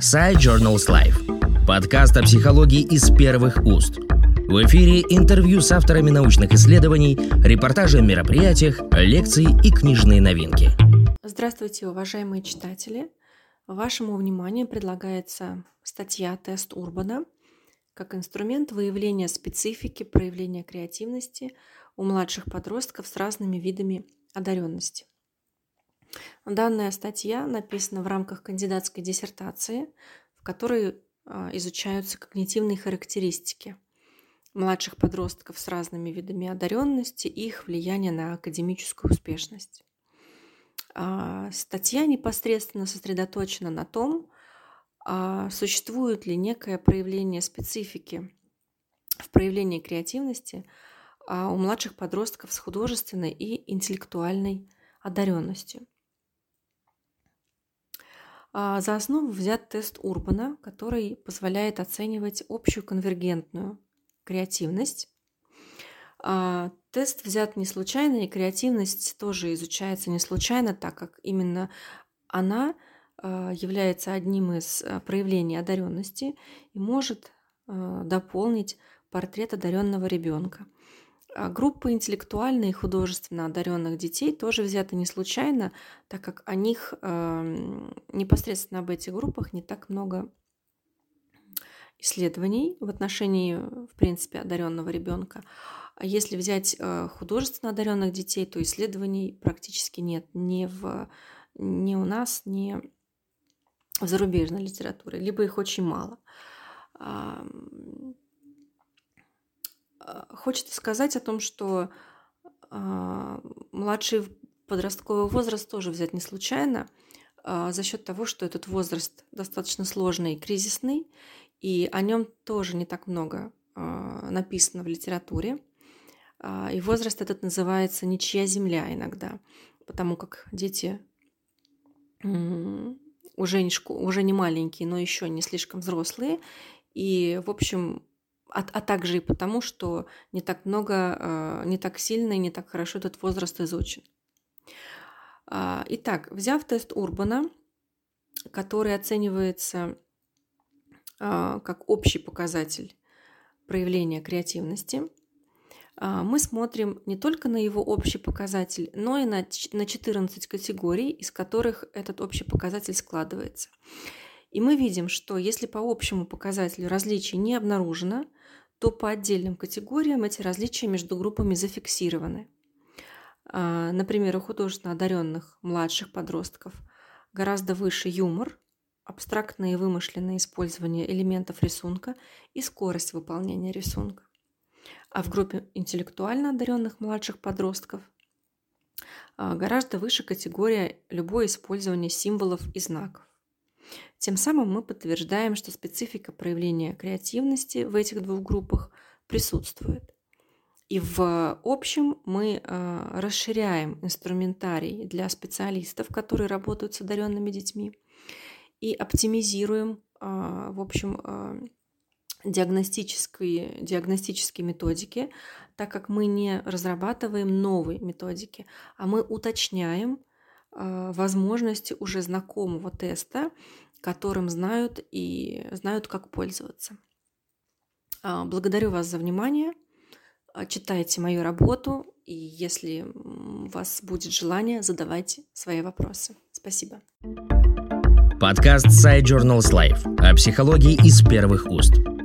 Side Journals Life. Подкаст о психологии из первых уст. В эфире интервью с авторами научных исследований, репортажи о мероприятиях, лекции и книжные новинки. Здравствуйте, уважаемые читатели. Вашему вниманию предлагается статья «Тест Урбана» как инструмент выявления специфики, проявления креативности у младших подростков с разными видами одаренности. Данная статья написана в рамках кандидатской диссертации, в которой а, изучаются когнитивные характеристики младших подростков с разными видами одаренности и их влияние на академическую успешность. А, статья непосредственно сосредоточена на том, а, существует ли некое проявление специфики в проявлении креативности у младших подростков с художественной и интеллектуальной одаренностью. А, за основу взят тест Урбана, который позволяет оценивать общую конвергентную креативность. А, тест взят не случайно, и креативность тоже изучается не случайно, так как именно она а, является одним из проявлений одаренности и может дополнить портрет одаренного ребенка. А группа интеллектуально и художественно одаренных детей тоже взята не случайно, так как о них э, непосредственно об этих группах не так много исследований в отношении, в принципе, одаренного ребенка. А если взять э, художественно одаренных детей, то исследований практически нет ни, в, ни у нас, ни в зарубежной литературе, либо их очень мало. Хочется сказать о том, что э, младший подростковый возраст тоже взять не случайно, э, за счет того, что этот возраст достаточно сложный и кризисный, и о нем тоже не так много написано в литературе. И возраст этот называется «ничья земля» иногда, потому как дети уже, не уже не маленькие, но еще не слишком взрослые, и, в общем, а, а также и потому, что не так много, а, не так сильно и не так хорошо этот возраст изучен. А, итак, взяв тест Урбана, который оценивается как общий показатель проявления креативности, мы смотрим не только на его общий показатель, но и на 14 категорий, из которых этот общий показатель складывается. И мы видим, что если по общему показателю различий не обнаружено, то по отдельным категориям эти различия между группами зафиксированы. А, например, у художественно одаренных младших подростков гораздо выше юмор, абстрактное и вымышленное использование элементов рисунка и скорость выполнения рисунка. А в группе интеллектуально одаренных младших подростков а, гораздо выше категория любое использование символов и знаков. Тем самым мы подтверждаем, что специфика проявления креативности в этих двух группах присутствует. И в общем мы э, расширяем инструментарий для специалистов, которые работают с одаренными детьми, и оптимизируем, э, в общем, э, диагностические, диагностические методики, так как мы не разрабатываем новые методики, а мы уточняем возможности уже знакомого теста которым знают и знают, как пользоваться. А, благодарю вас за внимание. А, читайте мою работу, и если у вас будет желание, задавайте свои вопросы. Спасибо. Подкаст Side Journals Life о психологии из первых уст.